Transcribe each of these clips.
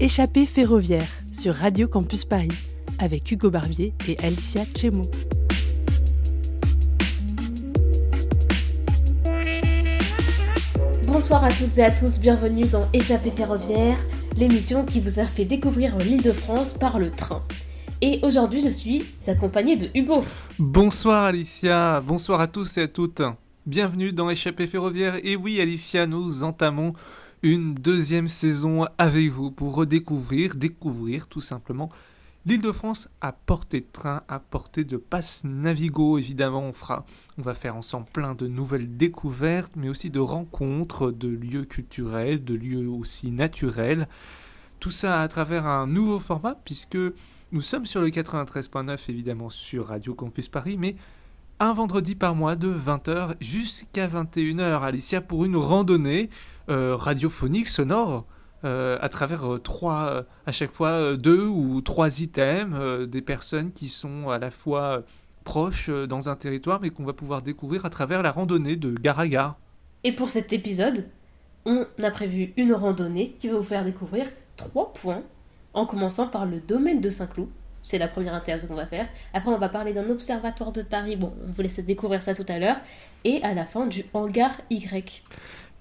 Échappée ferroviaire sur Radio Campus Paris avec Hugo Barbier et Alicia Chemo. Bonsoir à toutes et à tous, bienvenue dans Échappée ferroviaire, l'émission qui vous a fait découvrir l'île de France par le train. Et aujourd'hui, je suis accompagnée de Hugo. Bonsoir Alicia, bonsoir à tous et à toutes. Bienvenue dans Échappée ferroviaire. Et oui, Alicia, nous entamons une deuxième saison avec vous pour redécouvrir, découvrir tout simplement l'Île-de-France à portée de train, à portée de passe Navigo. Évidemment, on fera, on va faire ensemble plein de nouvelles découvertes, mais aussi de rencontres, de lieux culturels, de lieux aussi naturels. Tout ça à travers un nouveau format, puisque nous sommes sur le 93.9 évidemment sur Radio Campus Paris, mais un vendredi par mois de 20h jusqu'à 21h, Alicia, pour une randonnée euh, radiophonique, sonore, euh, à travers euh, trois, à chaque fois deux ou trois items, des personnes qui sont à la fois proches dans un territoire, mais qu'on va pouvoir découvrir à travers la randonnée de gare à. Et pour cet épisode, on a prévu une randonnée qui va vous faire découvrir trois points, en commençant par le domaine de Saint-Cloud, c'est la première interview qu'on va faire. Après, on va parler d'un observatoire de Paris. Bon, on vous laisse découvrir ça tout à l'heure. Et à la fin, du hangar Y.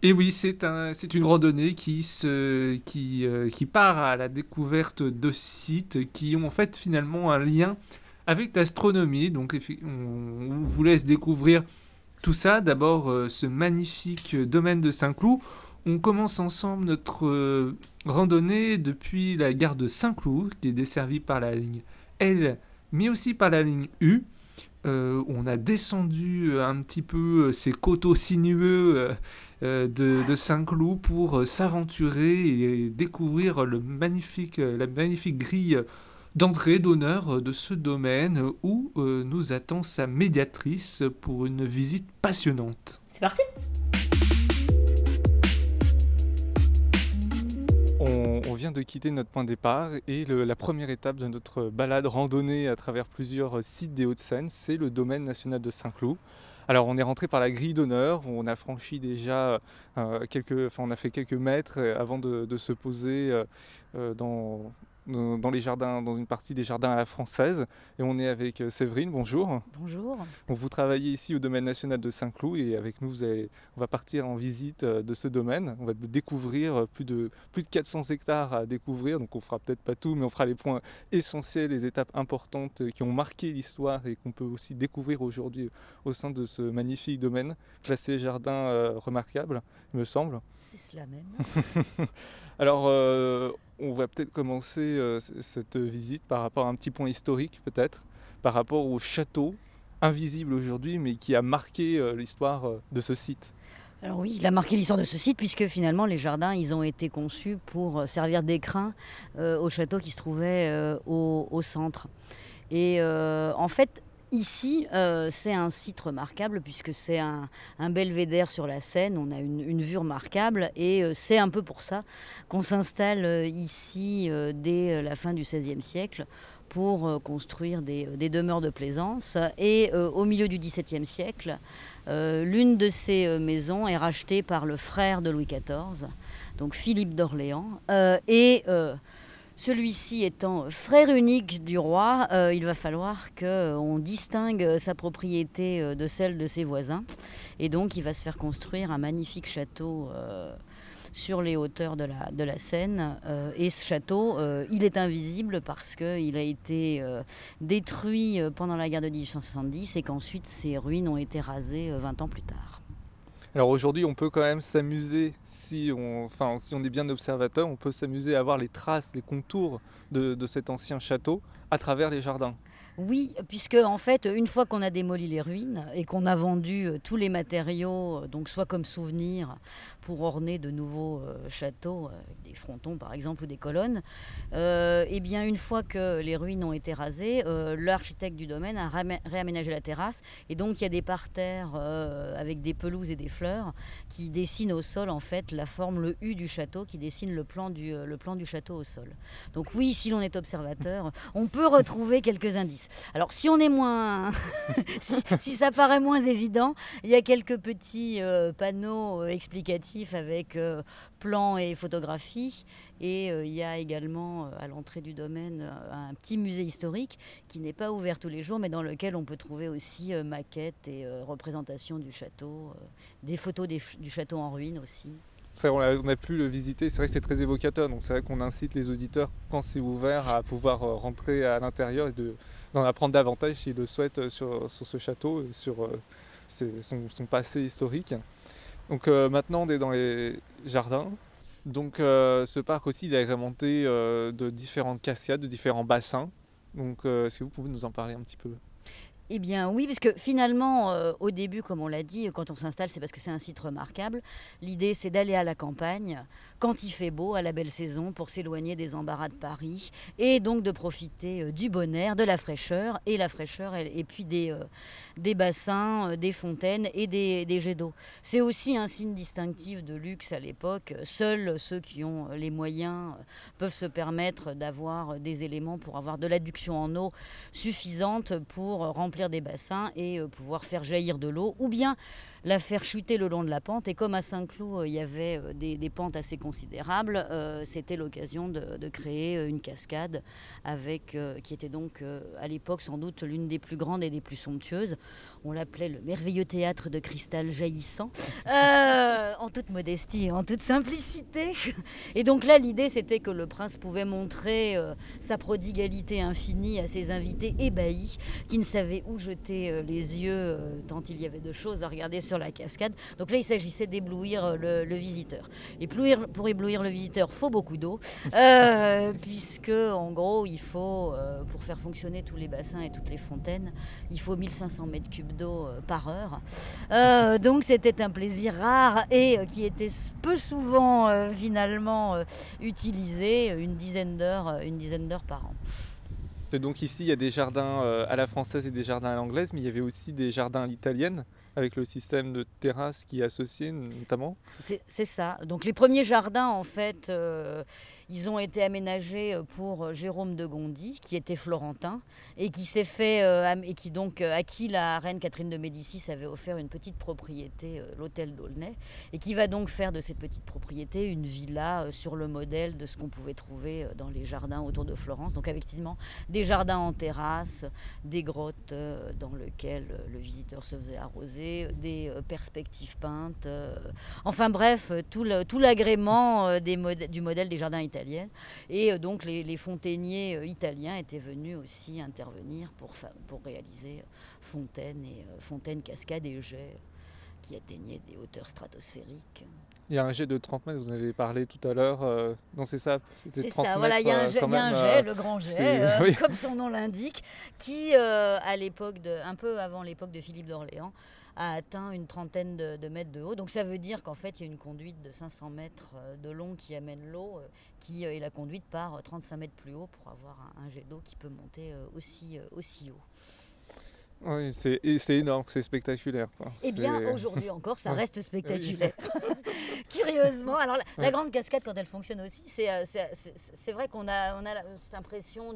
Et oui, c'est un, une randonnée euh, qui part à la découverte de sites qui ont en fait finalement un lien avec l'astronomie. Donc on, vous laisse découvrir tout ça. D'abord, euh, ce magnifique domaine de Saint-Cloud. On commence ensemble notre euh, randonnée depuis la gare de Saint-Cloud, qui est desservie par la ligne L, mais aussi par la ligne U. Euh, on a descendu euh, un petit peu euh, ces coteaux sinueux de, Saint-Cloud pour s'aventurer et découvrir le magnifique, la magnifique grille d'entrée d'honneur de ce domaine où nous attend sa médiatrice pour une visite passionnante. C'est parti on, vient de quitter notre point de départ et la première étape de notre balade randonnée à travers plusieurs sites des Hauts-de-Seine, c'est le domaine national de Saint-Cloud. Alors on est rentré par la grille d'honneur, on a franchi déjà euh, quelques, enfin on a fait quelques mètres avant de, se poser euh, dans, dans les jardins, dans une partie des jardins à la française. Et on est avec euh, Séverine, bonjour. Bonjour. vous travaillez ici au domaine national de Saint-Cloud et avec nous, on va partir en visite euh, de ce domaine. On va découvrir euh, plus de, plus de 400 hectares à découvrir. Donc on fera peut-être pas tout, mais on fera les points essentiels, les étapes importantes qui ont marqué l'histoire et qu'on peut aussi découvrir aujourd'hui au sein de ce magnifique domaine, classé jardin remarquable, il me semble. C'est cela même. Alors, on va peut-être commencer euh, cette visite par rapport à un petit point historique, peut-être, par rapport au château invisible aujourd'hui, mais qui a marqué euh, l'histoire euh, de ce site. Alors oui, il a marqué l'histoire de ce site puisque finalement les jardins, ils ont été conçus pour servir d'écrin au château qui se trouvait au, centre. Et en fait, Ici, euh, c'est un site remarquable puisque c'est un, belvédère sur la Seine. On a une, vue remarquable et euh, c'est un peu pour ça qu'on s'installe euh, ici dès la fin du XVIe siècle pour construire des, demeures de plaisance. Et au milieu du XVIIe siècle, l'une de ces maisons est rachetée par le frère de Louis XIV, donc Philippe d'Orléans. et celui-ci étant frère unique du roi, euh, il va falloir qu'on distingue sa propriété euh, de celle de ses voisins. Et donc il va se faire construire un magnifique château euh, sur les hauteurs de la, de la Seine. et ce château, il est invisible parce qu'il a été détruit pendant la guerre de 1870 et qu'ensuite ses ruines ont été rasées 20 ans plus tard. Alors aujourd'hui, on peut quand même s'amuser, si on, est bien observateur, on peut s'amuser à voir les traces, les contours de cet ancien château à travers les jardins. Oui, puisque en fait, une fois qu'on a démoli les ruines et qu'on a vendu euh, tous les matériaux, euh, donc soit comme souvenir pour orner de nouveaux euh, châteaux, des frontons par exemple ou des colonnes, et eh bien une fois que les ruines ont été rasées, l'architecte du domaine a réaménagé la terrasse et donc il y a des parterres avec des pelouses et des fleurs qui dessinent au sol en fait la forme, le U du château, qui dessine le plan du, le plan du château au sol. Donc oui, si l'on est observateur, on peut retrouver quelques indices. Alors, si on est moins. si, ça paraît moins évident, il y a quelques petits euh, panneaux euh, explicatifs avec euh, plans et photographies. Et il y a également à l'entrée du domaine un petit musée historique qui n'est pas ouvert tous les jours, mais dans lequel on peut trouver aussi maquettes et représentations du château, des photos du château en ruine aussi on, a, pu le visiter, c'est vrai que c'est très évocateur, donc c'est vrai qu'on incite les auditeurs, quand c'est ouvert, à pouvoir euh, rentrer à l'intérieur et d'en apprendre davantage s'ils le souhaitent euh, sur, ce château, et sur euh, son, passé historique. Donc maintenant on est dans les jardins. Donc ce parc aussi il est agrémenté de différentes cascades, de différents bassins. Donc est-ce que vous pouvez nous en parler un petit peu? Eh bien oui, puisque finalement, euh, au début, comme on l'a dit, quand on s'installe, c'est parce que c'est un site remarquable. L'idée, c'est d'aller à la campagne, quand il fait beau, à la belle saison, pour s'éloigner des embarras de Paris, et donc de profiter euh, du bon air, de la fraîcheur, et la fraîcheur, et, puis des, euh, des bassins, des fontaines et des, des jets d'eau. C'est aussi un signe distinctif de luxe à l'époque. Seuls ceux qui ont les moyens peuvent se permettre d'avoir des éléments pour avoir de l'adduction en eau suffisante pour remplir des bassins et euh, pouvoir faire jaillir de l'eau, ou bien la faire chuter le long de la pente. Et comme à Saint-Cloud, euh, il y avait euh, des, pentes assez considérables, c'était l'occasion de, créer une cascade avec, qui était donc à l'époque sans doute l'une des plus grandes et des plus somptueuses. On l'appelait le merveilleux théâtre de cristal jaillissant, en toute modestie et en toute simplicité. Et donc là, l'idée, c'était que le prince pouvait montrer sa prodigalité infinie à ses invités ébahis qui ne savaient où jeter euh, les yeux, euh, tant il y avait de choses à regarder sur la cascade. Donc là, il s'agissait d'éblouir euh, le, visiteur. Et pour éblouir le visiteur, faut beaucoup d'eau, puisque en gros, il faut, pour faire fonctionner tous les bassins et toutes les fontaines, il faut 1500 mètres cubes d'eau par heure. donc c'était un plaisir rare et qui était peu souvent finalement utilisé, une dizaine d'heures, une dizaine d'heures par an donc ici, il y a des jardins euh, à la française et des jardins à l'anglaise, mais il y avait aussi des jardins à l'italienne, avec le système de terrasse qui est associé notamment? C'est ça. Donc les premiers jardins, en fait, euh, ils ont été aménagés euh, pour euh, Jérôme de Gondi, qui était florentin, et qui s'est fait, euh, et qui donc, à qui la reine Catherine de Médicis avait offert une petite propriété, l'hôtel d'Aulnay, et qui va donc faire de cette petite propriété une villa sur le modèle de ce qu'on pouvait trouver dans les jardins autour de Florence. Donc, effectivement, des jardins en terrasse, des grottes dans lesquelles le visiteur se faisait arroser, des perspectives peintes, enfin bref, tout l'agrément du modèle des jardins italiens et euh, donc les, fontainiers euh, italiens étaient venus aussi intervenir pour, pour réaliser euh, fontaines, et, fontaines, cascades et jets qui atteignaient des hauteurs stratosphériques. Il y a un jet de 30 mètres, vous en avez parlé tout à l'heure. non, c'est ça. C'est ça, voilà, il y a un jet, le grand jet, comme son nom l'indique, qui, à l'époque, un peu avant l'époque de Philippe d'Orléans, a atteint une trentaine de, mètres de haut. Donc ça veut dire qu'en fait, il y a une conduite de 500 mètres euh, de long qui amène l'eau, euh, qui euh, est la conduite par 35 mètres plus haut pour avoir un, jet d'eau qui peut monter aussi, aussi haut. Oui, c'est énorme, c'est spectaculaire. Eh bien, aujourd'hui encore, ça reste spectaculaire. Curieusement, alors la, grande cascade, quand elle fonctionne aussi, c'est vrai qu'on a, on a cette impression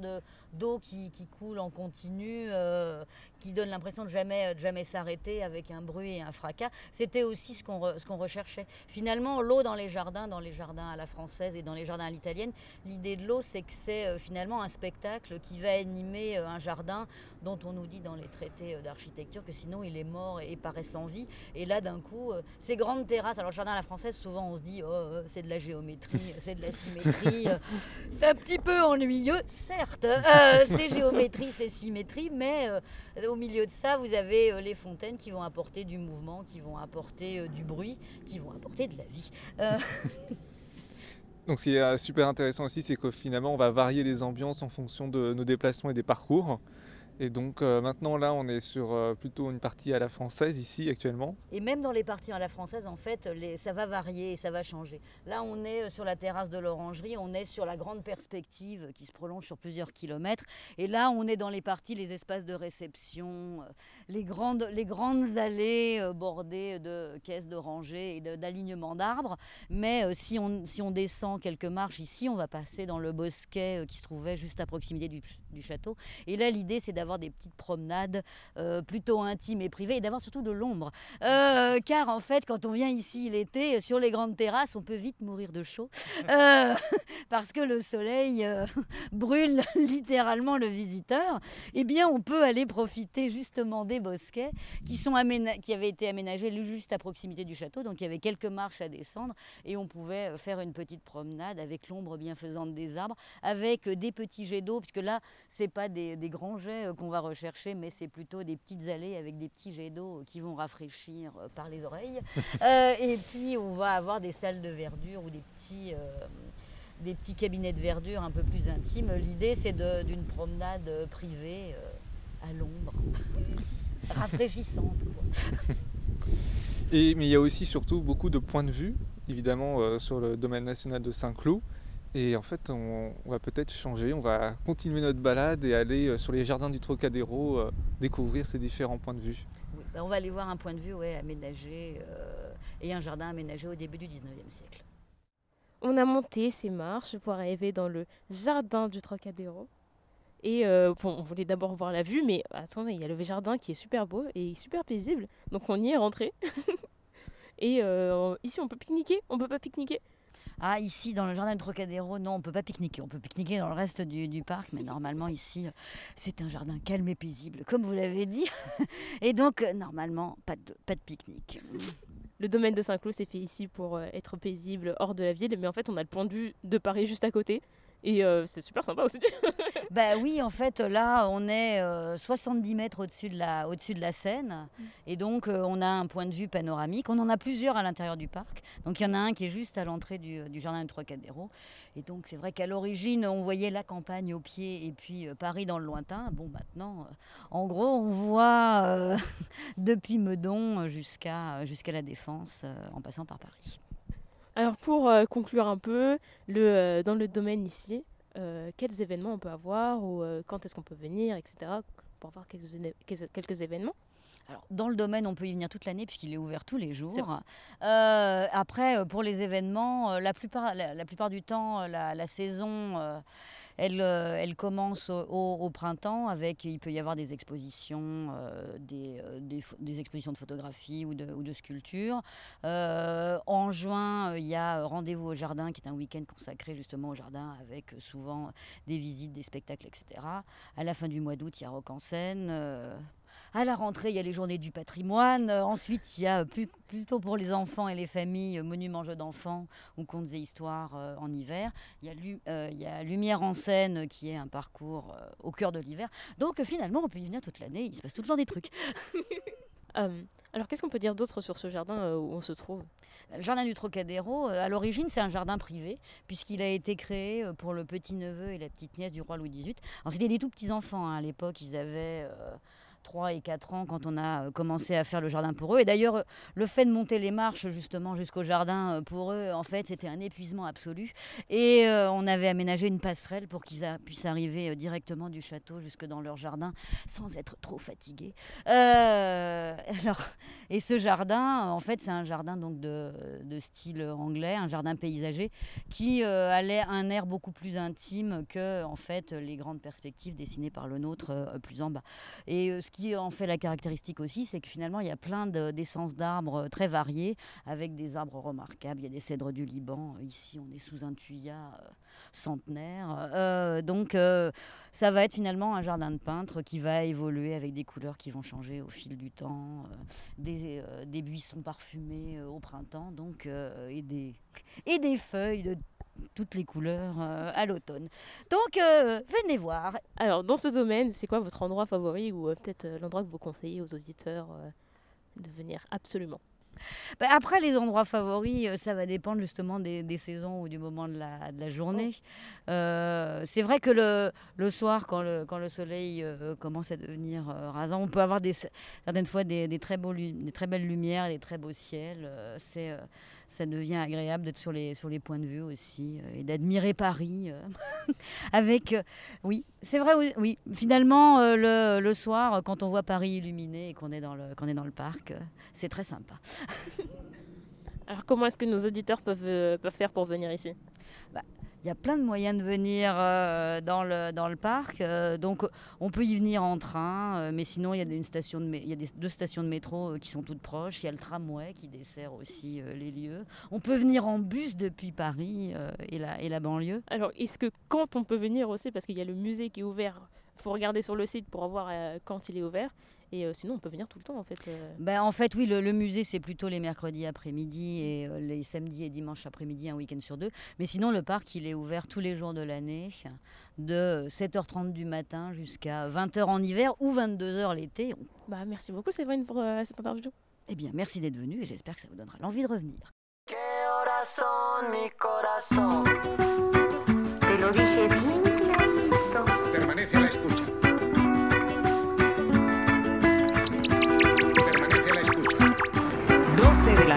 d'eau qui, qui, coule en continu, euh, qui donne l'impression de jamais, de jamais s'arrêter avec un bruit et un fracas. C'était aussi ce qu'on qu'on recherchait. Finalement, l'eau dans les jardins, dans les jardins à la française et dans les jardins à l'italienne, l'idée de l'eau, c'est que c'est euh, finalement un spectacle qui va animer euh, un jardin dont on nous dit dans les traités euh, d'architecture que sinon il est mort et, paraît sans vie. Et là, d'un coup, euh, ces grandes terrasses, alors le jardin à la française, souvent on se dit, oh, euh, c'est de la géométrie, c'est de la symétrie. c'est un petit peu ennuyeux, certes. c'est géométrie, c'est symétrie, mais au milieu de ça, vous avez les fontaines qui vont apporter du mouvement, qui vont apporter du bruit, qui vont apporter de la vie. Donc ce qui est super intéressant aussi, c'est que finalement on va varier les ambiances en fonction de nos déplacements et des parcours. Et donc euh, maintenant là on est sur euh, plutôt une partie à la française ici actuellement. Et même dans les parties à la française en fait ça va varier et ça va changer. Là on est euh, sur la terrasse de l'orangerie, on est sur la grande perspective qui se prolonge sur plusieurs kilomètres. Et là on est dans les parties, les espaces de réception, les grandes, allées bordées de caisses de et d'alignements d'arbres. Mais si on descend quelques marches ici, on va passer dans le bosquet qui se trouvait juste à proximité du, du château. Et là, l'idée, c'est d'avoir des petites promenades euh, plutôt intimes et privées et d'avoir surtout de l'ombre. Euh, car en fait, quand on vient ici l'été, sur les grandes terrasses, on peut vite mourir de chaud. Euh, parce que le soleil brûle littéralement le visiteur. Eh bien, on peut aller profiter justement des bosquets qui, sont qui avaient été aménagés juste à proximité du château. Donc, il y avait quelques marches à descendre et on pouvait faire une petite promenade avec l'ombre bienfaisante des arbres, avec des petits jets d'eau, puisque là, c'est pas des, grands jets euh, qu'on va rechercher, mais c'est plutôt des petites allées avec des petits jets d'eau qui vont rafraîchir euh, par les oreilles. Euh, et puis on va avoir des salles de verdure ou des petits, des petits cabinets de verdure un peu plus intimes. L'idée c'est d'une promenade privée à l'ombre, rafraîchissante. Et, mais il y a aussi surtout beaucoup de points de vue, évidemment, sur le domaine national de Saint-Cloud. Et en fait, on, va peut-être changer, on va continuer notre balade et aller euh, sur les jardins du Trocadéro, euh, découvrir ces différents points de vue. Bah, on va aller voir un point de vue ouais, aménagé euh, et un jardin aménagé au début du 19e siècle. On a monté ces marches pour arriver dans le jardin du Trocadéro. Et bon, on voulait d'abord voir la vue, mais attendez, il y a le jardin qui est super beau et super paisible. Donc on y est rentré. et ici, on peut pique-niquer? On peut pas pique-niquer? Ah, ici, dans le jardin de Trocadéro, non, on ne peut pas pique-niquer. On peut pique-niquer dans le reste du, parc, mais normalement, ici, c'est un jardin calme et paisible, comme vous l'avez dit. Et donc, normalement, pas de, pas de pique-nique. Le domaine de Saint-Cloud, c'est fait ici pour euh, être paisible hors de la ville, mais en fait, on a le point de vue de Paris juste à côté. Et euh, c'est super sympa aussi. bah oui, en fait, là, on est 70 euh, mètres au-dessus de, la, au de la Seine. Mm. Et donc, euh, on a un point de vue panoramique. On en a plusieurs à l'intérieur du parc. Donc, il y en a un qui est juste à l'entrée du, jardin de Trocadéro. Et donc, c'est vrai qu'à l'origine, on voyait la campagne au pied et puis Paris dans le lointain. Bon, maintenant, en gros, on voit depuis Meudon jusqu'à jusqu'à la Défense en passant par Paris. Alors pour euh, conclure un peu, le, euh, dans le domaine ici, euh, quels événements on peut avoir ou quand est-ce qu'on peut venir, etc. Pour avoir quelques, quelques événements alors, dans le domaine, on peut y venir toute l'année puisqu'il est ouvert tous les jours. après, pour les événements, la, plupart, la, plupart du temps, la, la saison euh, elle commence au, printemps avec, il peut y avoir des expositions, euh, euh, des, expositions de photographie ou de, ou de sculpture. en juin, il y a Rendez-vous au jardin qui est un week-end consacré justement au jardin avec souvent des visites, des spectacles, etc. À la fin du mois d'août, il y a Rock en scène. À la rentrée, il y a les journées du patrimoine. Euh, ensuite, il y a plutôt pour les enfants et les familles, euh, monuments jeux d'enfants ou contes et histoires euh, en hiver. Il y, a Lumière en scène qui est un parcours au cœur de l'hiver. Donc finalement, on peut y venir toute l'année. Il se passe tout le temps des trucs. alors, qu'est-ce qu'on peut dire d'autre sur ce jardin où on se trouve? Le jardin du Trocadéro, à l'origine, c'est un jardin privé, puisqu'il a été créé pour le petit-neveu et la petite-nièce du roi Louis XVIII. Alors, c'était des tout petits-enfants. Hein. À l'époque, ils avaient 3 et 4 ans quand on a euh, commencé à faire le jardin pour eux. Et d'ailleurs, euh, le fait de monter les marches justement jusqu'au jardin euh, pour eux, en fait, c'était un épuisement absolu. Et on avait aménagé une passerelle pour qu'ils puissent arriver directement du château jusque dans leur jardin sans être trop fatigués. alors, et ce jardin, en fait, c'est un jardin donc de, de, style anglais, un jardin paysager qui a un air beaucoup plus intime que en fait les grandes perspectives dessinées par le nôtre plus en bas. Et ce qui en fait la caractéristique aussi, c'est que finalement, il y a plein d'essences d'arbres très variées, avec des arbres remarquables. Il y a des cèdres du Liban. Ici, on est sous un tuyat euh, centenaire. Euh, donc, euh, ça va être finalement un jardin de peintre qui va évoluer avec des couleurs qui vont changer au fil du temps, des, des, buissons parfumés au printemps, donc, et, des, et des feuilles de toutes les couleurs euh, à l'automne. Donc euh, venez voir. Alors dans ce domaine, c'est quoi votre endroit favori ou euh, peut-être l'endroit que vous conseillez aux auditeurs de venir absolument? Bah, après, les endroits favoris, ça va dépendre justement des, saisons ou du moment de la, de la journée. c'est vrai que le, le soir, quand le, quand le soleil commence à devenir rasant, on peut avoir des, certaines fois des, des très, beaux, des très belles lumières, des très beaux ciels. c'est ça devient agréable d'être sur les, sur les points de vue aussi euh, et d'admirer Paris euh, avec euh, oui c'est vrai oui finalement le, le, soir quand on voit Paris illuminé et qu'on est dans le qu'on est dans le parc c'est très sympa alors comment est-ce que nos auditeurs peuvent, peuvent faire pour venir ici? Bah, il y a plein de moyens de venir euh, dans, le, dans le parc. Euh, donc on peut y venir en train, euh, mais sinon il y a, une station de, il y a des, deux stations de métro qui sont toutes proches. Il y a le tramway qui dessert aussi les lieux. On peut venir en bus depuis Paris et, la, et la banlieue. Alors est-ce que quand on peut venir aussi, parce qu'il y a le musée qui est ouvert, il faut regarder sur le site pour voir quand il est ouvert. Et euh, sinon, on peut venir tout le temps, en fait. Euh. Ben, en fait, oui, le, musée, c'est plutôt les mercredis après-midi et euh, les samedis et dimanches après-midi, un week-end sur deux. Mais sinon, le parc, il est ouvert tous les jours de l'année, de 7h30 du matin jusqu'à 20h en hiver ou 22h l'été. Bah, merci beaucoup, Séverine, pour cette interview. Eh bien, merci d'être venu et j'espère que ça vous donnera l'envie de revenir. de la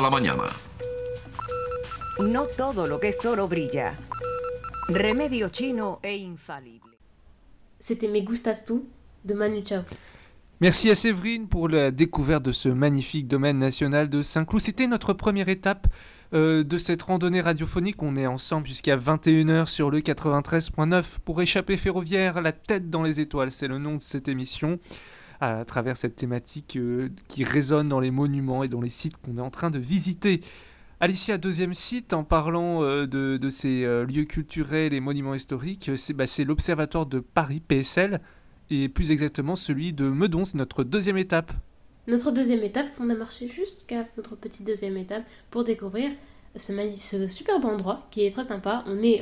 de la mañana. No todo lo que es oro brilla. Remedio chino e infalible. C'était Me Gustas Tu de Manu Chao. Merci à Séverine pour la découverte de ce magnifique domaine national de Saint-Cloud. C'était notre première étape euh, de cette randonnée radiophonique. On est ensemble jusqu'à 21h sur le 93.9 pour échapper ferroviaire, la tête dans les étoiles, c'est le nom de cette émission. À travers cette thématique euh, qui résonne dans les monuments et dans les sites qu'on est en train de visiter. Alicia, deuxième site, en parlant euh, de, ces euh, lieux culturels et monuments historiques, c'est bah, c'est l'Observatoire de Paris, PSL, et plus exactement celui de Meudon, c'est notre deuxième étape. Notre deuxième étape, on a marché jusqu'à notre petite deuxième étape pour découvrir ce, superbe endroit qui est très sympa. On est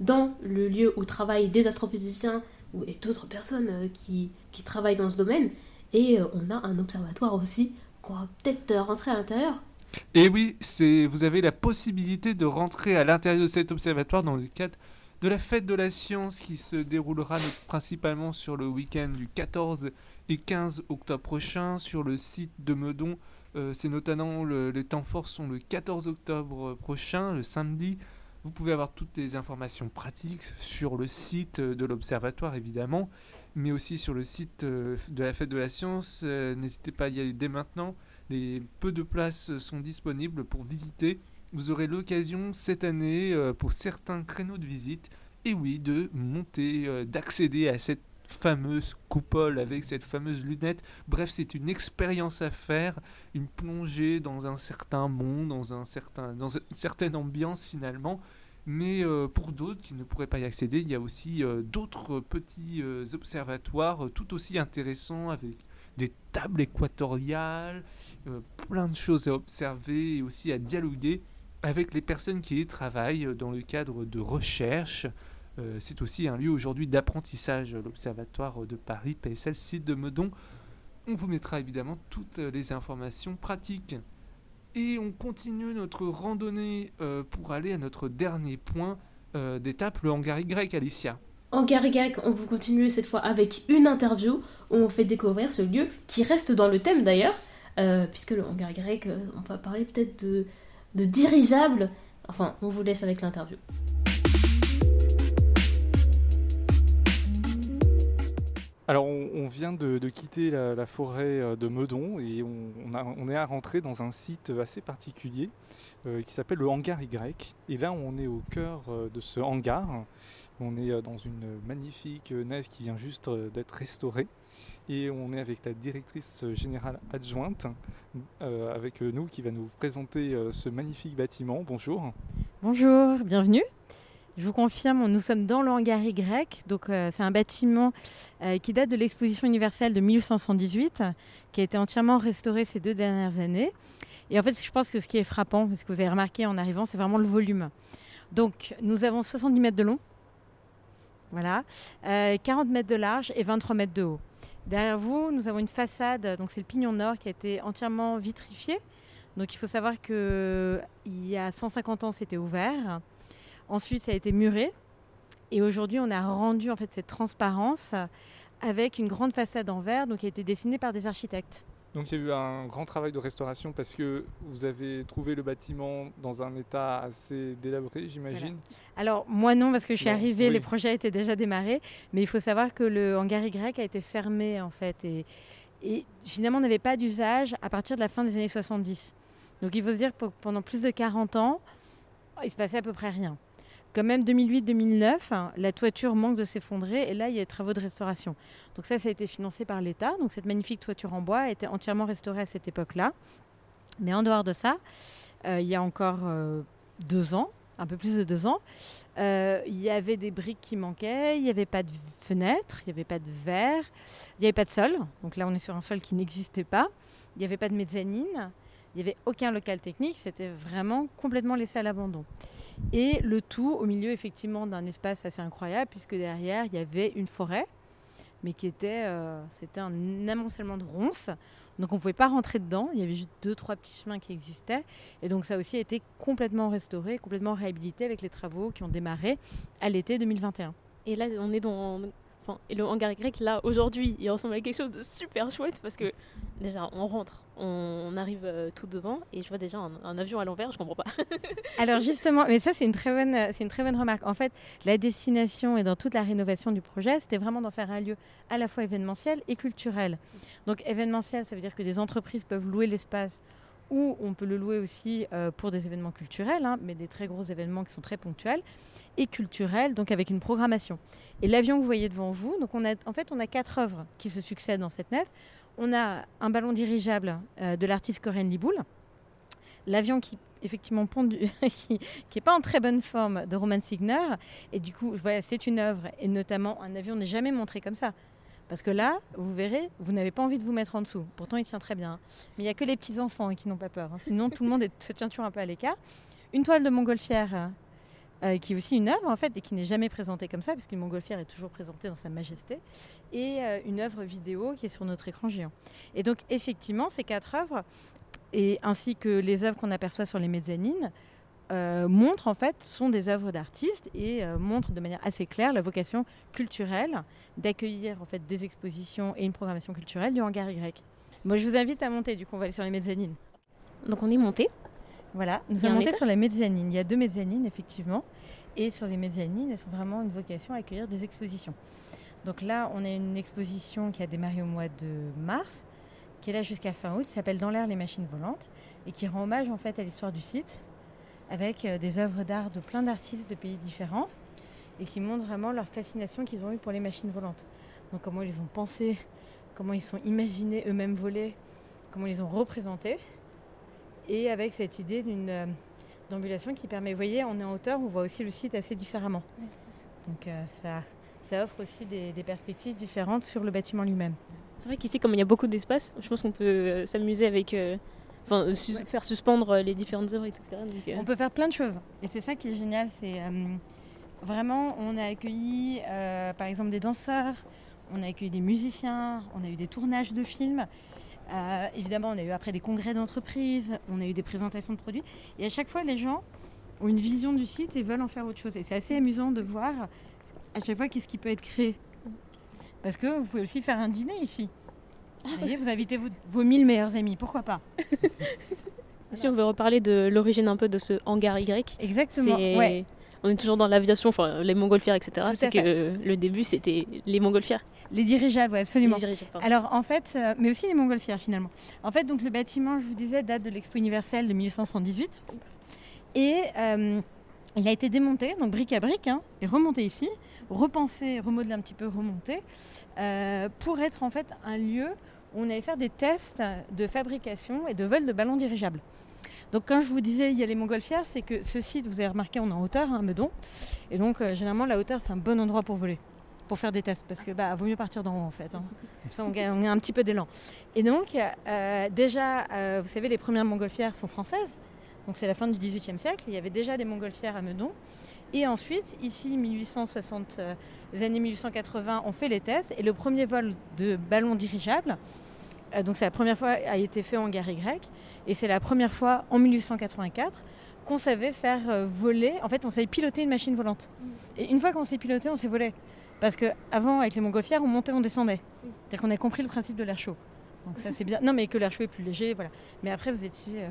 dans le lieu où travaillent des astrophysiciens et d'autres personnes euh, qui, qui travaillent dans ce domaine. Et euh, on a un observatoire aussi qu'on va peut-être euh, rentrer à l'intérieur. Et oui, c'est vous avez la possibilité de rentrer à l'intérieur de cet observatoire dans le cadre de la fête de la science qui se déroulera principalement sur le week-end du 14 et 15 octobre prochain sur le site de Meudon. C'est notamment le- les temps forts sont le 14 octobre prochain, le samedi. Vous pouvez avoir toutes les informations pratiques sur le site de l'observatoire évidemment, mais aussi sur le site euh, de la fête de la science. Euh, N'hésitez pas à y aller dès maintenant. Les peu de places sont disponibles pour visiter. Vous aurez l'occasion cette année, euh, pour certains créneaux de visite, et oui, de monter, d'accéder à cette fameuse coupole avec cette fameuse lunette. Bref, c'est une expérience à faire, une plongée dans un certain monde, dans, un certain, dans une certaine ambiance finalement. Mais euh, pour d'autres qui ne pourraient pas y accéder, il y a aussi euh, d'autres petits euh, observatoires tout aussi intéressants avec des tables équatoriales, plein de choses à observer et aussi à dialoguer avec les personnes qui y travaillent dans le cadre de recherche. Euh, c'est aussi un lieu aujourd'hui d'apprentissage, l'Observatoire de Paris, PSL, site de Meudon. On vous mettra évidemment toutes les informations pratiques. Et on continue notre randonnée euh, pour aller à notre dernier point euh, d'étape, le hangar Y, Alicia. En Garrigac, on vous continue cette fois avec une interview où on fait découvrir ce lieu qui reste dans le thème d'ailleurs, puisque le hangar Y, on va parler peut-être de, de dirigeables. Enfin, on vous laisse avec l'interview. Alors, on, vient de, quitter la, forêt euh, de Meudon et on, est à rentrer dans un site assez particulier euh, qui s'appelle le hangar Y. Et là, on est au cœur euh, de ce hangar. On est dans une magnifique nef qui vient juste d'être restaurée. Et on est avec la directrice générale adjointe, avec nous, qui va nous présenter ce magnifique bâtiment. Bonjour. Bonjour, bienvenue. Je vous confirme, nous sommes dans le hangar Y. Donc, euh, c'est un bâtiment euh, qui date de l'exposition universelle de 1878, qui a été entièrement restauré ces deux dernières années. Et en fait, je pense que ce qui est frappant, ce que vous avez remarqué en arrivant, c'est vraiment le volume. Donc, nous avons 70 mètres de long, voilà, euh, 40 mètres de large et 23 mètres de haut. Derrière vous, nous avons une façade, donc c'est le pignon nord qui a été entièrement vitrifié. Donc, il faut savoir que il y a 150 ans, c'était ouvert. Ensuite, ça a été muré. Et aujourd'hui, on a rendu en fait cette transparence avec une grande façade en verre, donc qui a été dessinée par des architectes. Donc il y a eu un grand travail de restauration parce que vous avez trouvé le bâtiment dans un état assez délabré, j'imagine. Alors moi non, parce que je suis Non, arrivée, oui. les projets étaient déjà démarrés, mais il faut savoir que le hangar Y a été fermé en fait, et, et finalement n'avait pas d'usage à partir de la fin des années 70. Donc il faut se dire que pendant plus de 40 ans, il se passait à peu près rien. Quand même 2008-2009, hein, la toiture manque de s'effondrer et là il y a des travaux de restauration. Donc ça, ça a été financé par l'État. Donc cette magnifique toiture en bois a été entièrement restaurée à cette époque-là. Mais en dehors de ça, euh, il y a encore euh, deux ans, un peu plus de deux ans, euh, il y avait des briques qui manquaient, il n'y avait pas de fenêtres, il n'y avait pas de verre, il n'y avait pas de sol. Donc là, on est sur un sol qui n'existait pas. Il n'y avait pas de mezzanine, il n'y avait aucun local technique, c'était vraiment complètement laissé à l'abandon. Et le tout au milieu effectivement d'un espace assez incroyable, puisque derrière, il y avait une forêt, mais qui était, euh, c'était un amoncellement de ronces. Donc on ne pouvait pas rentrer dedans, il y avait juste deux, trois petits chemins qui existaient. Et donc ça aussi a été complètement restauré, complètement réhabilité avec les travaux qui ont démarré à l'été 2021. Et là, on est dans. Et le hangar grec, là, aujourd'hui, il ressemble à quelque chose de super chouette parce que déjà, on rentre, on arrive euh, tout devant et je vois déjà un, un avion à l'envers, je comprends pas. Alors justement, mais ça c'est une très bonne, c'est une très bonne remarque. En fait, la destination et dans toute la rénovation du projet, c'était vraiment d'en faire un lieu à la fois événementiel et culturel. Donc événementiel, ça veut dire que des entreprises peuvent louer l'espace ou on peut le louer aussi euh, pour des événements culturels, hein, mais des très gros événements qui sont très ponctuels, et culturels, donc avec une programmation. Et l'avion que vous voyez devant vous, donc on a, en fait, on a quatre œuvres qui se succèdent dans cette nef. On a un ballon dirigeable euh, de l'artiste Corinne Liboul, l'avion qui effectivement pondu, qui n'est pas en très bonne forme de Roman Signer, et du coup, voilà, c'est une œuvre, et notamment un avion n'est jamais montré comme ça. Parce que là, vous verrez, vous n'avez pas envie de vous mettre en dessous. Pourtant, il tient très bien. Mais il n'y a que les petits-enfants qui n'ont pas peur. hein. Sinon, tout le monde se tient toujours un peu à l'écart. Une toile de montgolfière, euh, qui est aussi une œuvre, en fait, et qui n'est jamais présentée comme ça, puisqu'une montgolfière est toujours présentée dans sa majesté. Et euh, une œuvre vidéo qui est sur notre écran géant. Et donc, effectivement, ces quatre œuvres, et ainsi que les œuvres qu'on aperçoit sur les mezzanines, euh, montrent en fait, sont des œuvres d'artistes et euh, montrent de manière assez claire la vocation culturelle d'accueillir en fait des expositions et une programmation culturelle du hangar Y. Moi, je vous invite à monter, du coup, on va aller sur les mezzanines. Donc on est monté. Voilà, nous monter étage sur les mezzanines. Il y a deux mezzanines, effectivement. Et sur les mezzanines, elles sont vraiment une vocation à accueillir des expositions. Donc là, on a une exposition qui a démarré au mois de mars, qui est là jusqu'à fin août, qui s'appelle Dans l'air les machines volantes, et qui rend hommage en fait à l'histoire du site, avec euh, des œuvres d'art de plein d'artistes de pays différents, et qui montrent vraiment leur fascination qu'ils ont eue pour les machines volantes. Donc comment ils ont pensé, comment ils sont imaginés eux-mêmes voler, comment ils ont représenté, et avec cette idée d'une euh, d'ambulation qui permet, vous voyez, on est en hauteur, on voit aussi le site assez différemment. Donc euh, ça, ça offre aussi des, perspectives différentes sur le bâtiment lui-même. C'est vrai qu'ici, comme il y a beaucoup d'espace, je pense qu'on peut s'amuser avec. Enfin, sus- faire suspendre euh, les différentes œuvres, etc. Donc, euh, On peut faire plein de choses. Et c'est ça qui est génial. C'est euh, vraiment, on a accueilli euh, par exemple des danseurs, on a accueilli des musiciens, on a eu des tournages de films. Évidemment, on a eu après des congrès d'entreprise, on a eu des présentations de produits. Et à chaque fois, les gens ont une vision du site et veulent en faire autre chose. Et c'est assez amusant de voir à chaque fois qu'est-ce qui peut être créé. Parce que vous pouvez aussi faire un dîner ici. Vous, voyez, vous invitez vos, vos 1000 meilleurs amis, pourquoi pas Si on veut reparler de l'origine un peu de ce hangar Y, Exactement, ouais. on est toujours dans l'aviation, enfin les montgolfières, etc. C'est que le début c'était les montgolfières. Les dirigeables, ouais, absolument. Les dirigeables. Alors en fait, euh, mais aussi les montgolfières finalement. En fait, donc le bâtiment, je vous disais, date de l'Expo universelle de 1878. Et euh, il a été démonté, donc brique à brique, hein, et remonté ici, repensé, remodelé un petit peu, remonté, euh, pour être en fait un lieu où on allait faire des tests de fabrication et de vol de ballons dirigeables. Donc quand je vous disais il y a les montgolfières, c'est que ce site, vous avez remarqué, on est en hauteur, hein, Meudon, et donc euh, généralement la hauteur c'est un bon endroit pour voler, pour faire des tests, parce que bah vaut mieux partir d'en haut en fait. hein. Ça on gagne, un petit peu d'élan. Et donc euh, déjà, vous savez, les premières montgolfières sont françaises, donc c'est la fin du XVIIIe siècle. Il y avait déjà des montgolfières à Meudon. Et ensuite, ici, 1860, euh, les années 1880, on fait les tests. Et le premier vol de ballon dirigeable, euh, donc c'est la première fois, a été fait en gare Y. Et c'est la première fois, en 1884, qu'on savait faire euh, voler. En fait, on savait piloter une machine volante. Et une fois qu'on s'est piloté, on s'est volé. Parce qu'avant, avec les montgolfières, on montait, on descendait. C'est-à-dire qu'on a compris le principe de l'air chaud. Donc ça, c'est bien. Non, mais que l'air chaud est plus léger, voilà. Mais après, vous étiez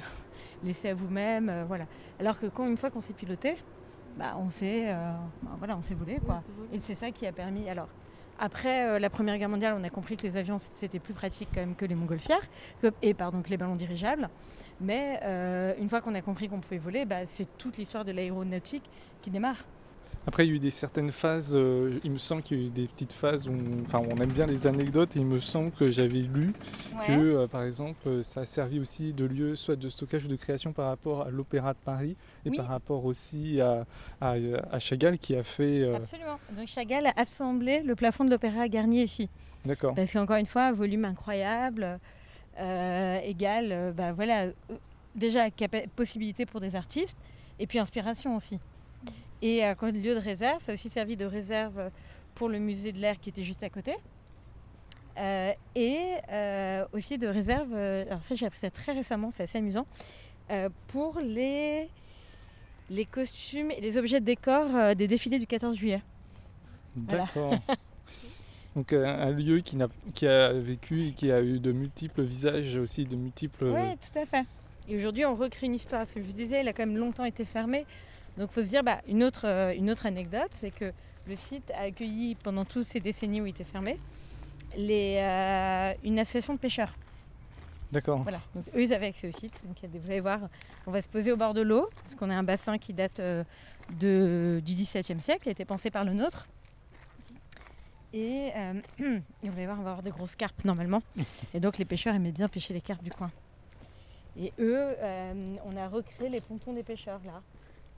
laissé à vous-même, euh, voilà. Alors que quand une fois qu'on s'est piloté, bah, on s'est, euh, bah, voilà, on s'est volé, quoi. Et c'est ça qui a permis. Alors, après euh, la Première Guerre mondiale, on a compris que les avions c'était plus pratique quand même que les montgolfières, que- et pardon que les ballons dirigeables. Mais une fois qu'on a compris qu'on pouvait voler, bah, c'est toute l'histoire de l'aéronautique qui démarre. Après, il y a eu des certaines phases, euh, il me semble qu'il y a eu des petites phases où on, enfin, on aime bien les anecdotes et il me semble que j'avais lu que, euh, par exemple, euh, ça a servi aussi de lieu soit de stockage ou de création par rapport à l'Opéra de Paris et Oui. par rapport aussi à, à, à Chagall qui a fait... euh, Absolument. Donc Chagall a assemblé le plafond de l'Opéra Garnier ici. D'accord. Parce qu'encore une fois, volume incroyable, égal, bah voilà, déjà possibilité pour des artistes, et puis inspiration aussi. Et euh, comme lieu de réserve, ça a aussi servi de réserve pour le musée de l'air qui était juste à côté. Euh, et euh, aussi de réserve, euh, alors ça j'ai appris ça très récemment, c'est assez amusant, euh, pour les, les costumes et les objets de décor euh, des défilés du 14 juillet. Voilà. D'accord. Donc euh, un lieu qui, a vécu et qui a eu de multiples visages aussi, de multiples... Oui, tout à fait. Et aujourd'hui, on recrée une histoire. Ce que je vous disais, il a quand même longtemps été fermé. Donc, il faut se dire, bah, une, autre, euh, une autre anecdote, c'est que le site a accueilli, pendant toutes ces décennies où il était fermé, les, euh, une association de pêcheurs. D'accord. Voilà, donc eux ils avaient accès au site. Donc vous allez voir, on va se poser au bord de l'eau, parce qu'on a un bassin qui date euh, de, du XVIIe siècle, qui a été pensé par le nôtre. Et, euh, et vous allez voir, on va avoir de grosses carpes normalement. Et donc les pêcheurs aimaient bien pêcher les carpes du coin. Et eux, on a recréé les pontons des pêcheurs là,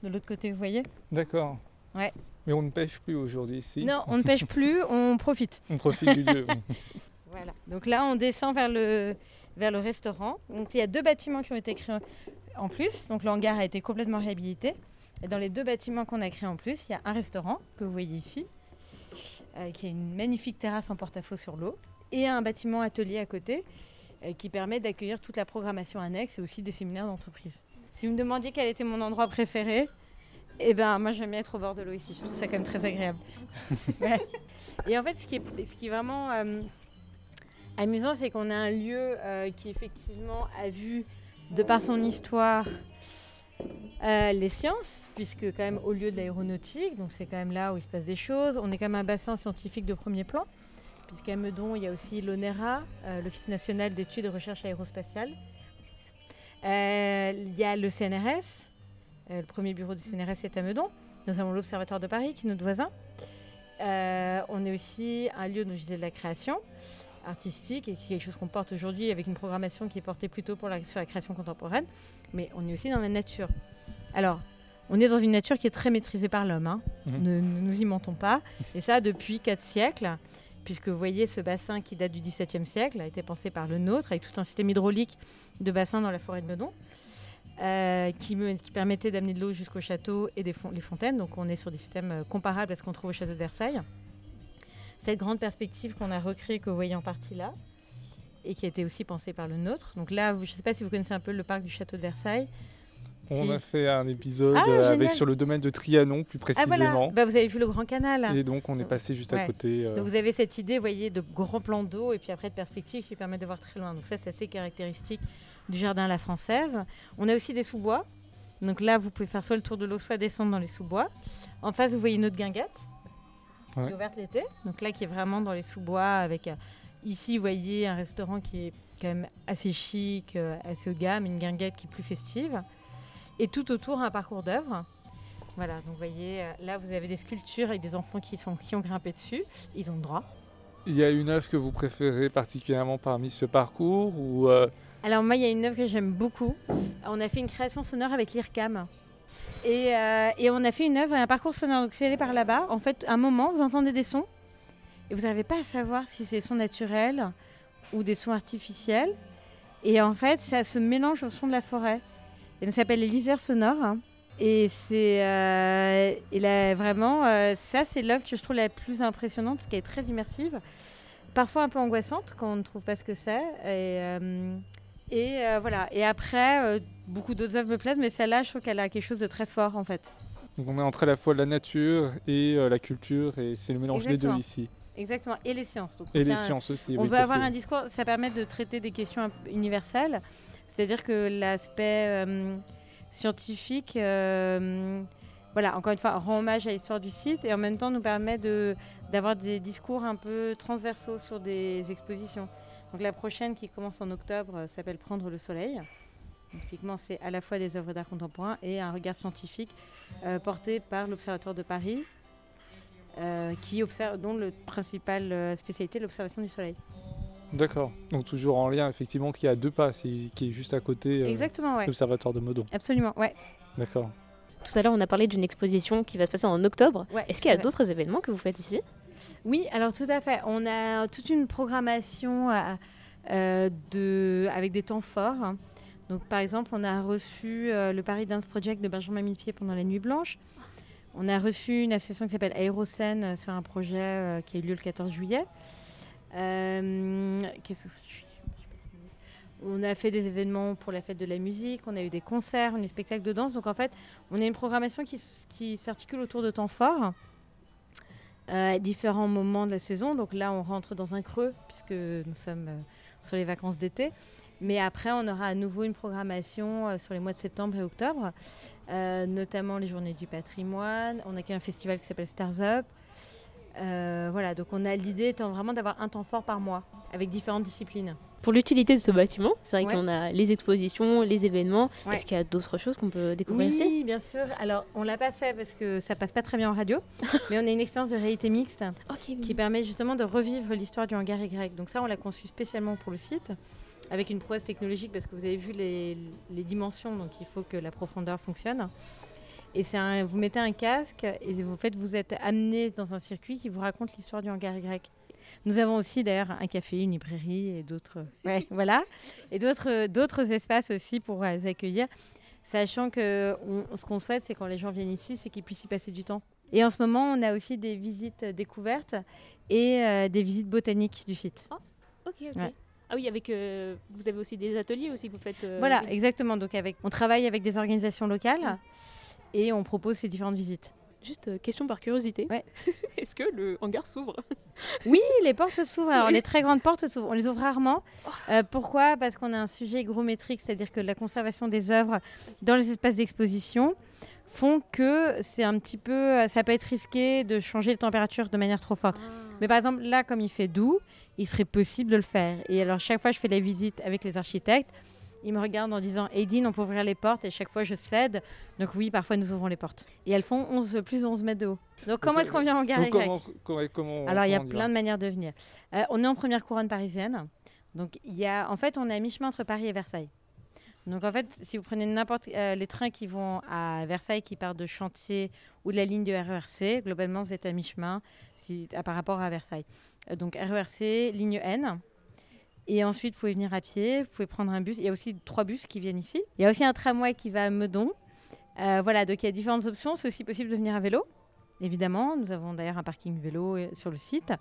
de l'autre côté, vous voyez? D'accord. Ouais. Mais on ne pêche plus aujourd'hui ici. Non, on ne pêche plus, on profite. On profite du lieu. Voilà. Donc là, on descend vers le, vers le restaurant. Donc il y a deux bâtiments qui ont été créés en plus. Donc le hangar a été complètement réhabilité. Et dans les deux bâtiments qu'on a créés en plus, il y a un restaurant que vous voyez ici, euh, qui a une magnifique terrasse en porte-à-faux sur l'eau, et un bâtiment atelier à côté, euh, qui permet d'accueillir toute la programmation annexe et aussi des séminaires d'entreprise. Si vous me demandiez quel était mon endroit préféré, eh ben moi j'aime bien être au bord de l'eau ici. Je trouve ça quand même très agréable. Ouais. Et en fait, ce qui est, ce qui est vraiment euh, amusant, c'est qu'on a un lieu euh, qui effectivement a vu, de par son histoire, euh, les sciences, puisque quand même au lieu de l'aéronautique, donc c'est quand même là où il se passe des choses. On est quand même un bassin scientifique de premier plan, puisqu'à Meudon, il y a aussi l'ONERA, l'Office national d'études et de recherche aérospatiale. Euh, il y a le CNRS, euh, le premier bureau du CNRS est à Meudon. Nous avons l'Observatoire de Paris, qui est notre voisin. Euh, on est aussi un lieu, dont je disais, de la création artistique et qui est quelque chose qu'on porte aujourd'hui avec une programmation qui est portée plutôt pour la, sur la création contemporaine, mais on est aussi dans la nature. Alors, on est dans une nature qui est très maîtrisée par l'homme, hein. Mhm. ne, ne nous y mentons pas, et ça depuis 4 siècles, puisque vous voyez ce bassin qui date du XVIIe siècle a été pensé par le nôtre avec tout un système hydraulique de bassin dans la forêt de Meudon. euh, qui, me- qui permettait d'amener de l'eau jusqu'au château et les fontaines. Donc on est sur des systèmes euh, comparables à ce qu'on trouve au château de Versailles cette grande perspective qu'on a recréée, que vous voyez en partie là, et qui a été aussi pensée par le nôtre. Donc là, je ne sais pas si vous connaissez un peu le parc du château de Versailles. On a fait un épisode Ah, euh, avec sur le domaine de Trianon plus Ah précisément. voilà, Bah, vous avez vu le Grand Canal. Et donc on est passé juste à côté. euh, Donc vous avez cette idée, voyez, de grands plans d'eau et puis après de perspectives qui permettent de voir très loin. Donc ça, c'est assez caractéristique du jardin à la française. On a aussi des sous-bois. Donc là, vous pouvez faire soit le tour de l'eau, soit descendre dans les sous-bois. En face, vous voyez notre guinguette qui est ouverte l'été. Donc là, qui est vraiment dans les sous-bois avec euh, ici, vous voyez, un restaurant qui est quand même assez chic, euh, assez haut de gamme, une guinguette qui est plus festive. Et tout autour, un parcours d'œuvres. Voilà, donc vous voyez, euh, là, vous avez des sculptures avec des enfants qui, sont, qui ont grimpé dessus. Ils ont le droit. Il y a une œuvre que vous préférez particulièrement parmi ce parcours ou euh, Alors moi, il y a une œuvre que j'aime beaucoup. On a fait une création sonore avec l'IRCAM. Et, euh, et on a fait une œuvre et un parcours sonore. Donc c'est allé par là-bas. En fait, à un moment, vous entendez des sons et vous n'arrivez pas à savoir si c'est des sons naturels ou des sons artificiels. Et en fait, ça se mélange au son de la forêt. Ça s'appelle les lisières sonores. Et c'est euh, vraiment, euh, ça c'est l'œuvre que je trouve la plus impressionnante parce qu'elle est très immersive, parfois un peu angoissante quand on ne trouve pas ce que c'est. Et, euh, et voilà. Et après, beaucoup d'autres œuvres me plaisent, mais celle-là, je trouve qu'elle a quelque chose de très fort en fait. donc on est entre à la fois la nature et la culture et c'est le mélange des deux ici. Exactement. Et les sciences. Donc, Et les sciences aussi. On oui, veut avoir un discours, ça permet de traiter des questions universelles. C'est-à-dire que l'aspect euh, scientifique, euh, voilà, encore une fois, rend hommage à l'histoire du site et en même temps nous permet de- d'avoir des discours un peu transversaux sur des expositions. La prochaine qui commence en octobre euh, s'appelle Prendre le soleil. Typiquement, c'est à la fois des œuvres d'art contemporain et un regard scientifique porté par l'Observatoire de Paris, dont le principal euh, spécialité est l'observation du soleil. D'accord. Donc toujours en lien effectivement qui est à deux pas, qui est juste à côté euh, Exactement, ouais. l'observatoire de Meudon. Absolument, ouais. D'accord. Tout à l'heure, on a parlé d'une exposition qui va se passer en octobre. Ouais, Est-ce qu'il y a d'autres événements que vous faites ici? Oui, alors tout à fait. On a toute une programmation euh, euh, de, avec des temps forts. Donc, par exemple, on a reçu euh, le Paris Dance Project de Benjamin Millepied pendant la Nuit Blanche. On a reçu une association qui s'appelle Aéroscène euh, sur un projet euh, qui a eu lieu le 14 juillet. Euh, on a fait des événements pour la fête de la musique, on a eu des concerts, des spectacles de danse. Donc en fait, on a une programmation qui, s'articule autour de temps forts euh, à différents moments de la saison. Donc là, on rentre dans un creux puisque nous sommes euh, sur les vacances d'été. Mais après, on aura à nouveau une programmation sur les mois de septembre et octobre, notamment les journées du patrimoine. On a un festival qui s'appelle Stars Up. Euh, voilà, donc on a l'idée étant vraiment d'avoir un temps fort par mois avec différentes disciplines. Pour l'utilité de ce bâtiment, c'est vrai Ouais. qu'on a les expositions, les événements. Ouais. Est-ce qu'il y a d'autres choses qu'on peut découvrir ici? Oui, bien sûr. Alors, on l'a pas fait parce que ça passe pas très bien en radio, mais on a une expérience de réalité mixte qui permet justement de revivre l'histoire du hangar Y. Donc ça, on l'a conçu spécialement pour le site, avec une prouesse technologique parce que vous avez vu les, les dimensions, donc il faut que la profondeur fonctionne. Et c'est un, vous mettez un casque et vous faites, vous êtes amené dans un circuit qui vous raconte l'histoire du hangar Y. Nous avons aussi d'ailleurs un café, une librairie et d'autres, ouais, voilà, et d'autres, d'autres espaces aussi pour les accueillir, sachant que on- ce qu'on souhaite, c'est quand les gens viennent ici, c'est qu'ils puissent y passer du temps. Et en ce moment, on a aussi des visites découvertes et euh, des visites botaniques du site. Ok, ok. Ouais. Ah oui, avec euh, vous avez aussi des ateliers aussi que vous faites. euh, Voilà, exactement. Donc avec, on travaille avec des organisations locales et on propose ces différentes visites. Juste euh, question par curiosité. Est-ce que le hangar s'ouvre? Oui, les portes s'ouvrent. Alors, les très grandes portes s'ouvrent. On les ouvre rarement. Euh, pourquoi? Parce qu'on a un sujet hygrométrique, c'est-à-dire que la conservation des œuvres dans les espaces d'exposition font que c'est un petit peu, ça peut être risqué de changer de température de manière trop forte. Mais par exemple, là, comme il fait doux, il serait possible de le faire. Et alors, chaque fois, je fais la visite avec les architectes. Ils me regardent en disant Aidine, on peut ouvrir les portes. Et chaque fois, je cède. Donc, oui, parfois, nous ouvrons les portes. Et elles font 11, plus de 11 mètres de haut. Donc, comment est-ce qu'on vient en gare Donc, Y comment, comment, comment- alors, il y a plein de manières de venir. Euh, on est en première couronne parisienne. Donc, il y a, en fait, on est à mi-chemin entre Paris et Versailles. Donc, en fait, si vous prenez n'importe euh, les trains qui vont à Versailles, qui partent de Chantier ou de la ligne de RERC, globalement, vous êtes à mi-chemin si, à- par rapport à Versailles. Euh, donc, RERC, ligne N. Et ensuite, vous pouvez venir à pied, vous pouvez prendre un bus. Il y a aussi trois bus qui viennent ici. Il y a aussi un tramway qui va à Meudon. Euh, voilà, donc il y a différentes options. C'est aussi possible de venir à vélo, évidemment. Nous avons d'ailleurs un parking vélo euh, sur le site.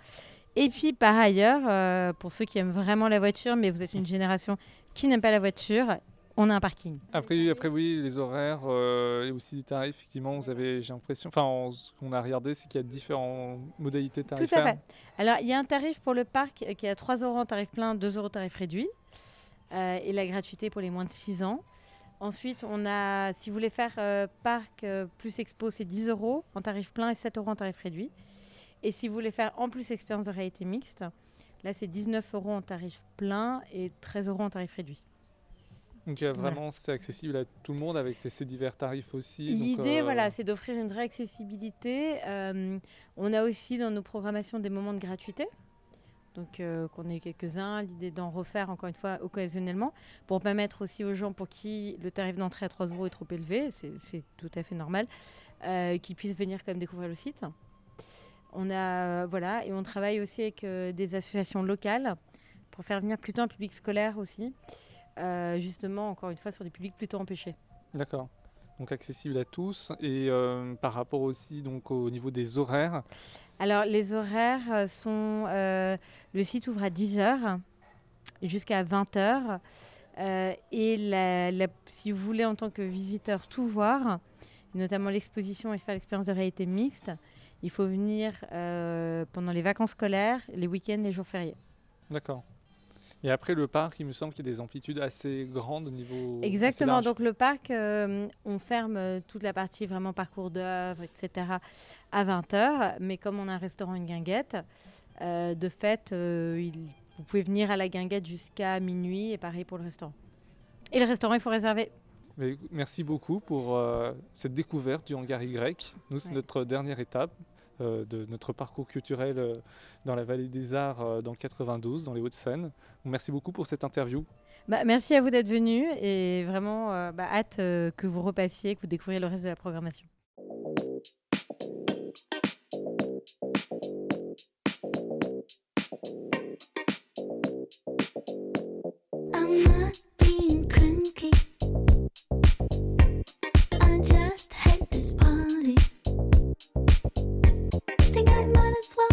Et puis, par ailleurs, euh, pour ceux qui aiment vraiment la voiture, mais vous êtes une génération qui n'aime pas la voiture, on a un parking. Après, après, oui, les horaires euh, et aussi les tarifs, effectivement, vous avez, j'ai l'impression, enfin, on- ce qu'on a regardé, c'est qu'il y a différentes modalités Tout tarifaires. à fait. Alors, il y a un tarif pour le parc euh, qui est à 3 euros en tarif plein, 2 euros en tarif réduit. euh, et la gratuité pour les moins de 6 ans. Ensuite, on a, si vous voulez faire euh, parc plus expo, c'est 10 euros en tarif plein et 7 euros en tarif réduit. Et si vous voulez faire en plus expérience de réalité mixte, là, c'est 19 euros en tarif plein et 13 euros en tarif réduit. Donc, euh, vraiment, c'est accessible à tout le monde avec ces divers tarifs aussi. L'idée, euh, voilà, c'est d'offrir une vraie accessibilité. Euh, on a aussi dans nos programmations des moments de gratuité. Donc, euh, qu'on a eu quelques-uns. L'idée d'en refaire encore une fois occasionnellement pour permettre aussi aux gens pour qui le tarif d'entrée à 3 euros est trop élevé, c'est tout à fait normal, qu'ils puissent venir quand même découvrir le site. On a, voilà, et on travaille aussi avec des associations locales pour faire venir plutôt un public scolaire aussi, euh, justement, encore une fois, sur des publics plutôt empêchés. D'accord. Donc accessible à tous et euh, par rapport aussi donc au niveau des horaires. Alors, les horaires euh, sont. euh, le site ouvre à 10h jusqu'à 20h. Euh, et la- la- si vous voulez, en tant que visiteur, tout voir, notamment l'exposition et faire l'expérience de réalité mixte, il faut venir pendant les vacances scolaires, les week-ends, les jours fériés. D'accord. Et après le parc, il me semble qu'il y a des amplitudes assez grandes au niveau. Exactement. Donc le parc, euh, on ferme euh, toute la partie vraiment parcours d'œuvres, etc. à 20h. Mais comme on a un restaurant, une guinguette, euh, de fait, euh, il- vous pouvez venir à la guinguette jusqu'à minuit et pareil pour le restaurant. Et le restaurant, il faut réserver. Mais merci beaucoup pour cette découverte du hangar Y. Nous, c'est Ouais. notre dernière étape de notre parcours culturel euh, dans la vallée des Arts euh, dans le 92, dans les Hauts-de-Seine. Merci beaucoup pour cette interview. Bah, merci à vous d'être venus et vraiment euh, bah, hâte euh, que vous repassiez, que vous découvriez le reste de la programmation. I'm not I might as well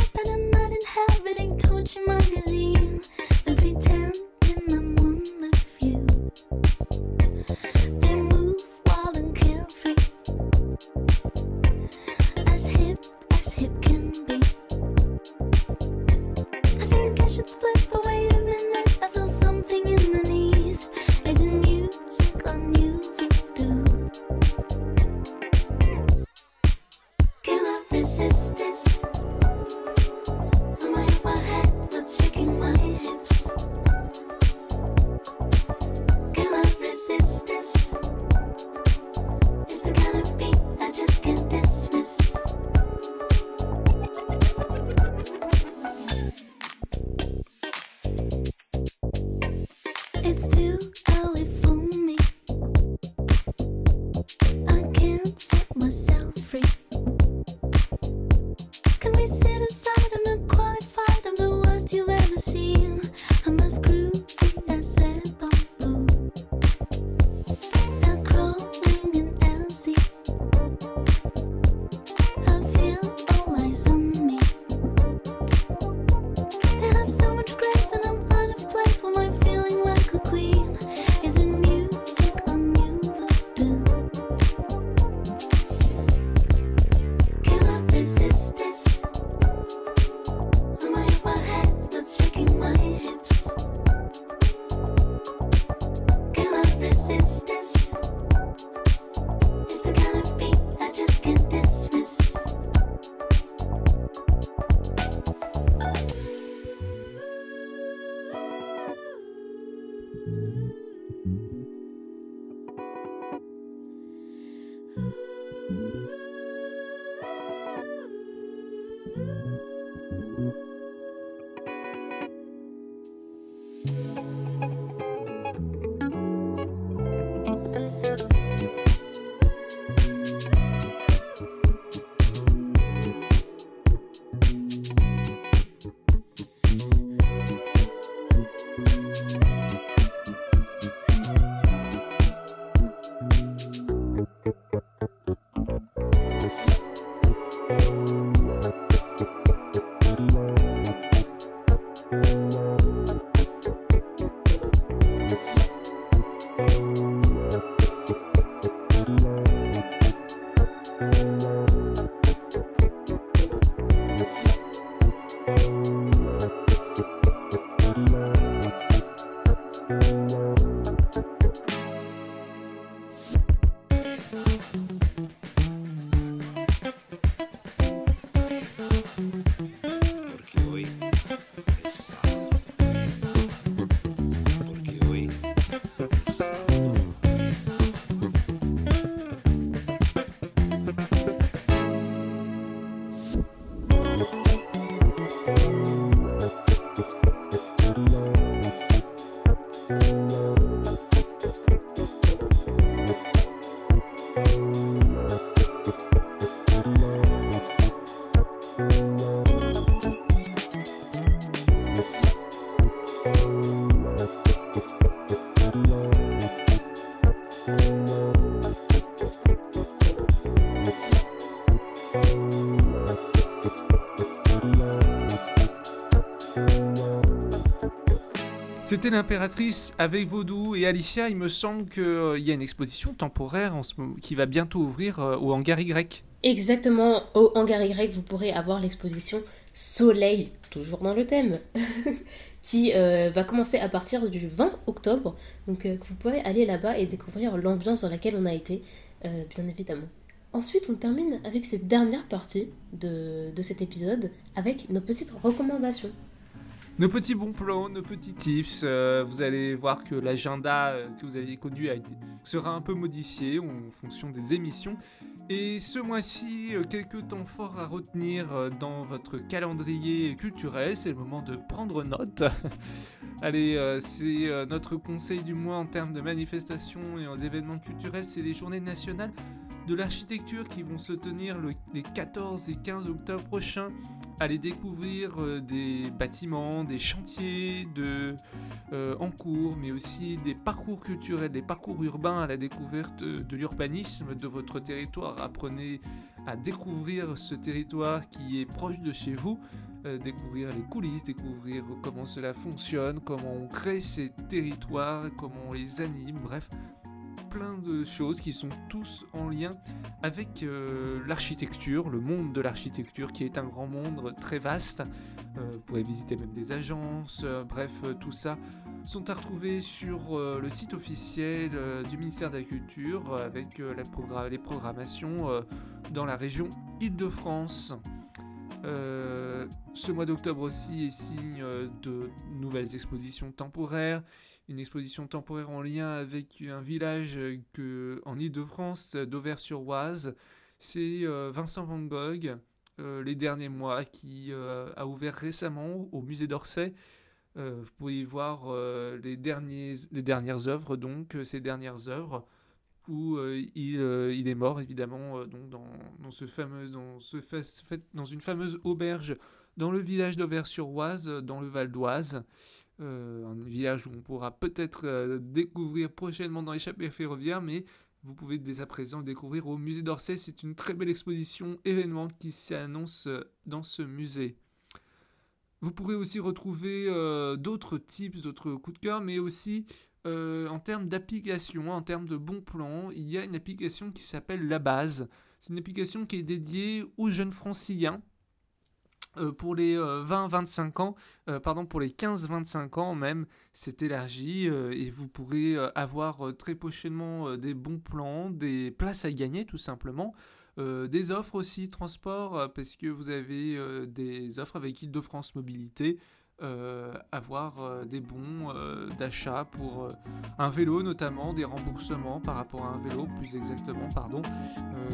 thank you C'était l'impératrice avec Vaudou et Alicia. Il me semble qu'il y a une exposition temporaire en ce moment, qui va bientôt ouvrir euh, au hangar Y. Exactement, au hangar Y, vous pourrez avoir l'exposition Soleil, toujours dans le thème, qui euh, va commencer à partir du 20 octobre. Donc euh, vous pourrez aller là-bas et découvrir l'ambiance dans laquelle on a été, euh, bien évidemment. Ensuite, on termine avec cette dernière partie de cet épisode avec nos petites recommandations. Nos petits bons plans, nos petits tips, euh, vous allez voir que l'agenda euh, que vous avez connu sera un peu modifié en fonction des émissions. Et ce mois-ci, euh, quelques temps forts à retenir dans votre calendrier culturel, c'est le moment de prendre note. Allez, c'est notre conseil du mois en termes de manifestations et en- d'événements culturels, c'est les journées nationales de l'architecture qui vont se tenir le- les 14 et 15 octobre prochains. Allez découvrir euh, des bâtiments, des chantiers euh, en cours, mais aussi des parcours culturels, des parcours urbains à la découverte de l'urbanisme de votre territoire. Apprenez à découvrir ce territoire qui est proche de chez vous, euh, découvrir les coulisses, découvrir comment cela fonctionne, comment on crée ces territoires, comment on les anime, bref plein de choses qui sont tous en lien avec euh, l'architecture, le monde de l'architecture qui est un grand monde très vaste. Euh, vous pourrez visiter même des agences, euh, bref, tout ça sont à retrouver sur le site officiel du ministère de la Culture avec les programmations dans la région Île-de-France. Ce mois d'octobre aussi est signe de nouvelles expositions temporaires. Une exposition temporaire en lien avec un village euh, que, en Île-de-France, euh, d'Auvers-sur-Oise. C'est euh, Vincent Van Gogh, euh, les derniers mois, qui a ouvert récemment au musée d'Orsay vous pouvez y voir les, derniers, les dernières œuvres, donc ces dernières œuvres, où il, il est mort évidemment donc dans, dans, ce fameux, dans, ce dans une fameuse auberge dans le village d'Auvers-sur-Oise, dans le Val d'Oise. Euh, un village où on pourra peut-être euh, découvrir prochainement dans l'échappée ferroviaire, mais vous pouvez dès à présent découvrir au musée d'Orsay. C'est une très belle exposition événement qui s'annonce euh, dans ce musée. Vous pourrez aussi retrouver euh, d'autres tips, d'autres coups de cœur, mais aussi en termes d'application, en termes de bons plans, il y a une application qui s'appelle La Base. C'est une application qui est dédiée aux jeunes franciliens. Euh, pour les 20-25 ans, euh, pardon, pour les 15-25 ans même, c'est élargi euh, et vous pourrez euh, avoir euh, très prochainement euh, des bons plans, des places à gagner tout simplement. Euh, des offres aussi transport euh, parce que vous avez euh, des offres avec Île-de-France Mobilité, euh, avoir euh, des bons euh, d'achat pour un vélo notamment, des remboursements par rapport à un vélo plus exactement, pardon,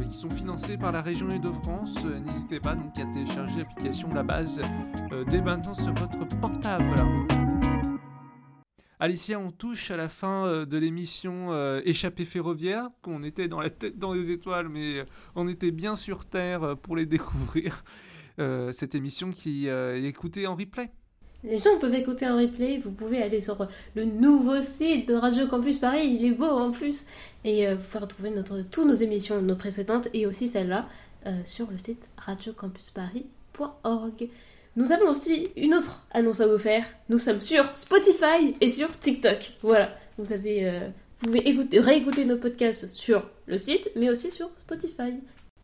qui sont financés par la région Île-de-France. N'hésitez pas donc à télécharger l'application La Base dès maintenant sur votre portable. Alicia, on touche à la fin de l'émission Échappée ferroviaire, qu'on était dans la tête dans les étoiles, mais on était bien sur Terre pour les découvrir. Cette émission qui euh, est écoutée en replay. Les gens peuvent écouter un replay, vous pouvez aller sur le nouveau site de Radio Campus Paris, il est beau en plus. Et euh, vous pouvez retrouver toutes nos émissions, nos précédentes et aussi celle-là euh, sur le site radiocampusparis.org. Nous avons aussi une autre annonce à vous faire. Nous sommes sur Spotify et sur TikTok. Voilà, vous, avez, euh, vous pouvez écouter, réécouter nos podcasts sur le site, mais aussi sur Spotify.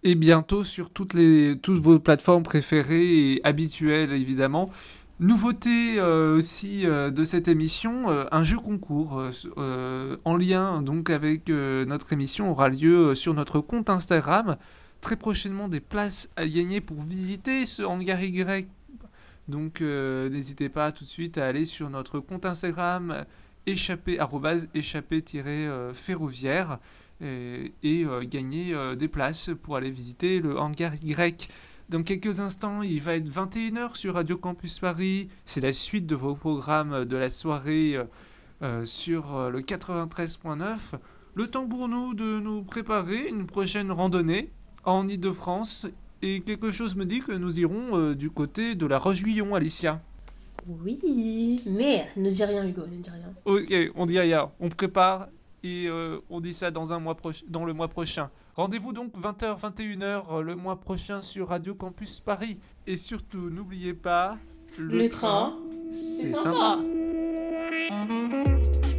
Et bientôt sur toutes, les, toutes vos plateformes préférées et habituelles évidemment. Nouveauté euh, aussi euh, de cette émission, euh, un jeu concours en lien donc avec notre émission aura lieu sur notre compte Instagram. Très prochainement des places à gagner pour visiter ce hangar Y. Donc n'hésitez pas tout de suite à aller sur notre compte Instagram échappé-ferroviaire et, et, gagner des places pour aller visiter le hangar Y. Dans quelques instants, il va être 21h sur Radio Campus Paris. C'est la suite de vos programmes de la soirée euh, euh, sur euh, le 93.9. Le temps pour nous de nous préparer une prochaine randonnée en Ile-de-France. Et quelque chose me dit que nous irons euh, du côté de la Roche-Guillon, Alicia. Oui, mais ne dis rien Hugo, ne dis rien. Ok, on dit rien. On prépare et euh, on dit ça dans, un mois dans le mois prochain. Rendez-vous donc 20h, 21h euh, le mois prochain sur Radio Campus Paris. Et surtout, n'oubliez pas, Le train, c'est sympa. sympa.